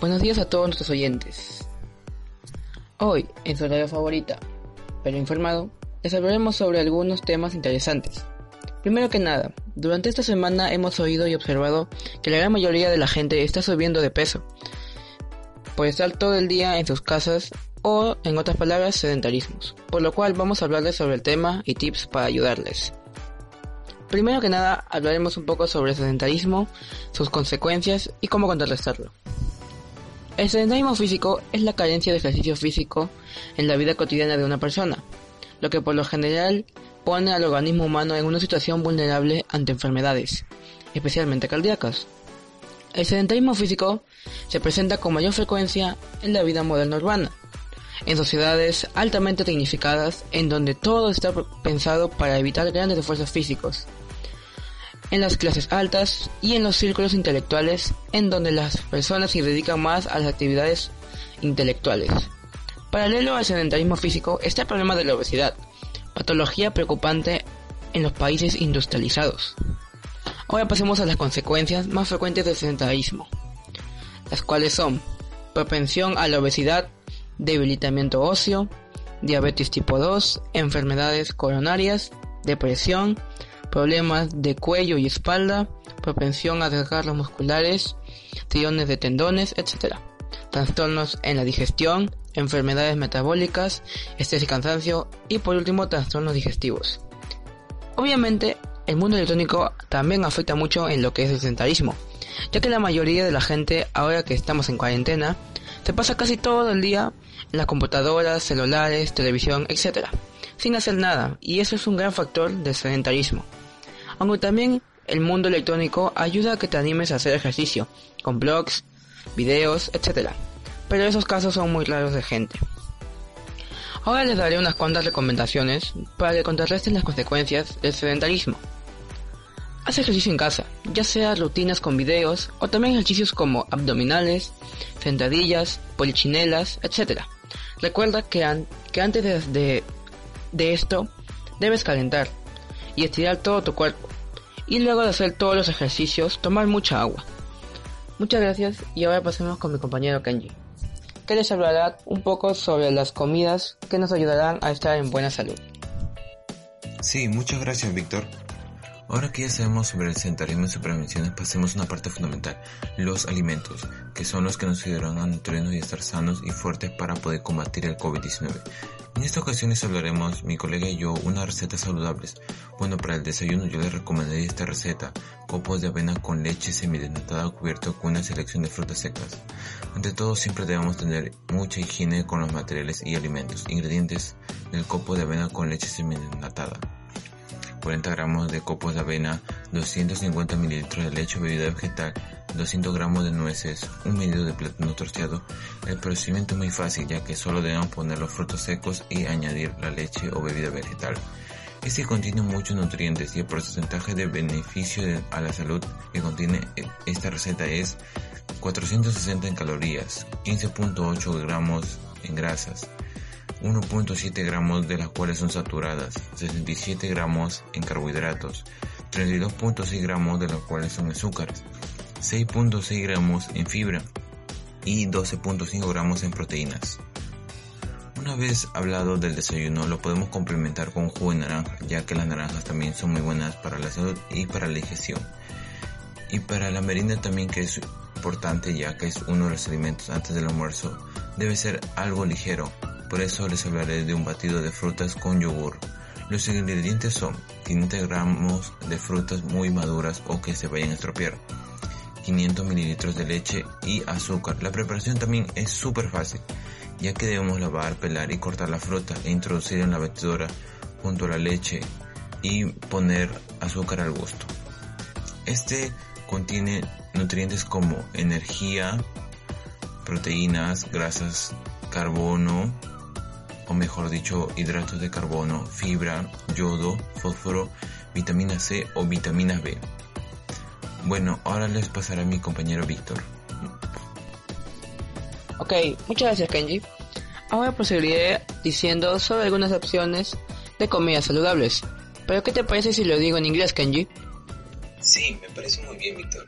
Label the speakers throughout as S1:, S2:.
S1: Buenos días a todos nuestros oyentes. Hoy, en su radio favorita, pero informado, les hablaremos sobre algunos temas interesantes. Primero que nada, durante esta semana hemos oído y observado que la gran mayoría de la gente está subiendo de peso por estar todo el día en sus casas o, en otras palabras, sedentarismos, por lo cual vamos a hablarles sobre el tema y tips para ayudarles. Primero que nada, hablaremos un poco sobre el sedentarismo, sus consecuencias y cómo contrarrestarlo. El sedentarismo físico es la carencia de ejercicio físico en la vida cotidiana de una persona, lo que por lo general pone al organismo humano en una situación vulnerable ante enfermedades, especialmente cardíacas. El sedentarismo físico se presenta con mayor frecuencia en la vida moderna urbana, en sociedades altamente tecnificadas en donde todo está pensado para evitar grandes esfuerzos físicos, en las clases altas y en los círculos intelectuales en donde las personas se dedican más a las actividades intelectuales. Paralelo al sedentarismo físico está el problema de la obesidad, patología preocupante en los países industrializados. Ahora pasemos a las consecuencias más frecuentes del sedentarismo, las cuales son propensión a la obesidad, debilitamiento óseo, diabetes tipo 2, enfermedades coronarias, depresión, problemas de cuello y espalda, propensión a desgarros musculares, tiriones de tendones, etc. Trastornos en la digestión, enfermedades metabólicas, estrés y cansancio y por último trastornos digestivos. Obviamente, el mundo electrónico también afecta mucho en lo que es el sedentarismo, ya que la mayoría de la gente, ahora que estamos en cuarentena, se pasa casi todo el día en las computadoras, celulares, televisión, etc., sin hacer nada, y eso es un gran factor del sedentarismo aunque también el mundo electrónico ayuda a que te animes a hacer ejercicio, con blogs, videos, etc. Pero esos casos son muy raros de gente. Ahora les daré unas cuantas recomendaciones para que contrarresten las consecuencias del sedentarismo. Haz ejercicio en casa, ya sea rutinas con videos o también ejercicios como abdominales, sentadillas, polichinelas, etc. Recuerda que, antes de, de esto debes calentar y estirar todo tu cuerpo. Y luego de hacer todos los ejercicios, tomar mucha agua. Muchas gracias y ahora pasemos con mi compañero Kenji, que les hablará un poco sobre las comidas que nos ayudarán a estar en buena salud.
S2: Sí, muchas gracias Víctor. Ahora que ya sabemos sobre el sedentarismo y sus prevenciones, pasemos a una parte fundamental, los alimentos, que son los que nos ayudarán a nutrirnos y estar sanos y fuertes para poder combatir el COVID-19. En esta ocasión les hablaremos, mi colega y yo, unas recetas saludables. Bueno, para el desayuno yo les recomendaría esta receta, copos de avena con leche semidesnatada cubierto con una selección de frutas secas. Ante todo siempre debemos tener mucha higiene con los materiales y alimentos. Ingredientes del copo de avena con leche semidesnatada. 40 gramos de copos de avena, 250 mililitros de leche o bebida vegetal, 200 gramos de nueces, un medio de plátano torciado. El procedimiento es muy fácil ya que solo debemos poner los frutos secos y añadir la leche o bebida vegetal. Este contiene muchos nutrientes y el porcentaje de beneficio a la salud que contiene esta receta es 460 en calorías, 15.8 gramos en grasas, 1.7 gramos de las cuales son saturadas, 67 gramos en carbohidratos, 32.6 gramos de los cuales son azúcares, 6.6 gramos en fibra y 12.5 gramos en proteínas. Una vez hablado del desayuno, lo podemos complementar con jugo de naranja, ya que las naranjas también son muy buenas para la salud y para la digestión. Y para la merienda también que es importante, ya que es uno de los alimentos antes del almuerzo, debe ser algo ligero. Por eso les hablaré de un batido de frutas con yogur. Los ingredientes son 500 gramos de frutas muy maduras o que se vayan a estropear, 500 mililitros de leche y azúcar. La preparación también es súper fácil, ya que debemos lavar, pelar y cortar la fruta e introducir en la batidora junto a la leche y poner azúcar al gusto. Este contiene nutrientes como energía, proteínas, grasas, carbono, o mejor dicho, hidratos de carbono, fibra, yodo, fósforo, vitamina C o vitamina B. Bueno, ahora les pasaré a mi compañero Víctor.
S1: Ok, muchas gracias Kenji. Ahora proseguiré diciendo sobre algunas opciones de comidas saludables. Pero ¿qué te parece si lo digo en inglés, Kenji?
S2: Sí, me parece muy bien, Víctor.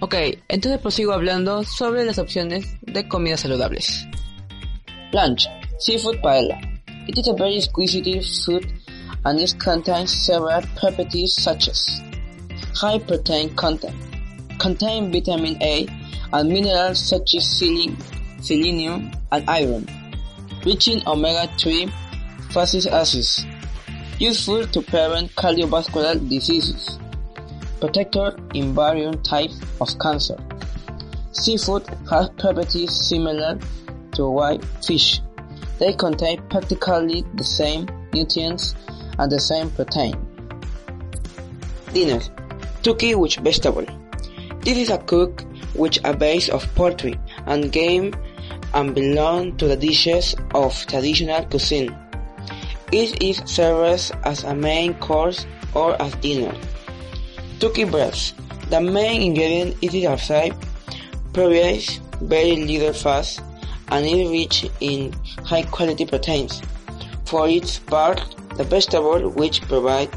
S1: Ok, entonces prosigo hablando sobre las opciones de comidas saludables. Lunch, seafood paella. It is a very exquisite food and it contains several properties such as high protein content, contain vitamin A and minerals such as selenium and iron, rich in omega-3 fatty acids, useful to prevent cardiovascular diseases, protector in various types of cancer. Seafood has properties similar to white fish. They contain practically the same nutrients and the same protein. Dinner. Turkey with vegetable. This is a cook with a base of poultry and game and belong to the dishes of traditional cuisine. It is served as a main course or as dinner. Turkey breast. The main ingredient is a outside, provides very little fat and is rich in high quality proteins. For its part, the vegetable which provide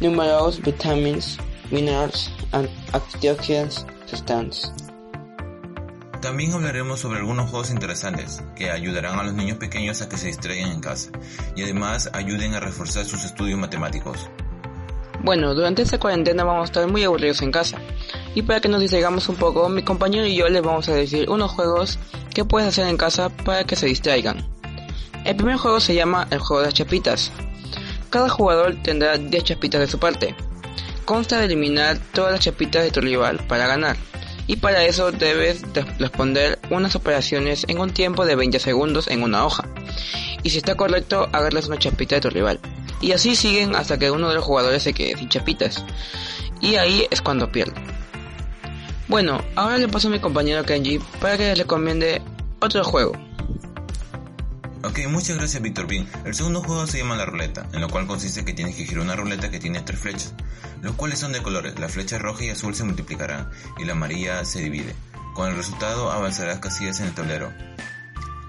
S1: numerous vitamins, minerals and antioxidant substances.
S2: También hablaremos sobre algunos juegos interesantes que ayudarán a los niños pequeños a que se distraigan en casa y además ayuden a reforzar sus estudios matemáticos.
S1: Bueno, durante esta cuarentena vamos a estar muy aburridos en casa y para que nos distraigamos un poco, mi compañero y yo les vamos a decir unos juegos que puedes hacer en casa para que se distraigan. El primer juego se llama el juego de las chapitas. Cada jugador tendrá 10 chapitas de su parte. Consta de eliminar todas las chapitas de tu rival para ganar. Y para eso debes responder unas operaciones en un tiempo de 20 segundos en una hoja. Y si está correcto, agarras una chapita de tu rival. Y así siguen hasta que uno de los jugadores se quede sin chapitas. Y ahí es cuando pierde. Bueno, ahora le paso a mi compañero Kenji para que les recomiende otro juego.
S2: Ok, muchas gracias Víctor Bien. El segundo juego se llama la ruleta, en lo cual consiste que tienes que girar una ruleta que tiene tres flechas, los cuales son de colores. La flecha roja y azul se multiplicarán y la amarilla se divide. Con el resultado avanzarás casillas en el tablero.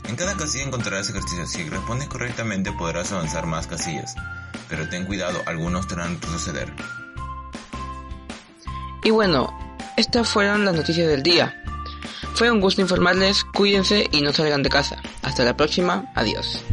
S2: En cada casilla encontrarás ejercicios. Si respondes correctamente podrás avanzar más casillas, pero ten cuidado, algunos te harán retroceder.
S1: Y bueno, estas fueron las noticias del día. Fue un gusto informarles, cuídense y no salgan de casa. Hasta la próxima, adiós.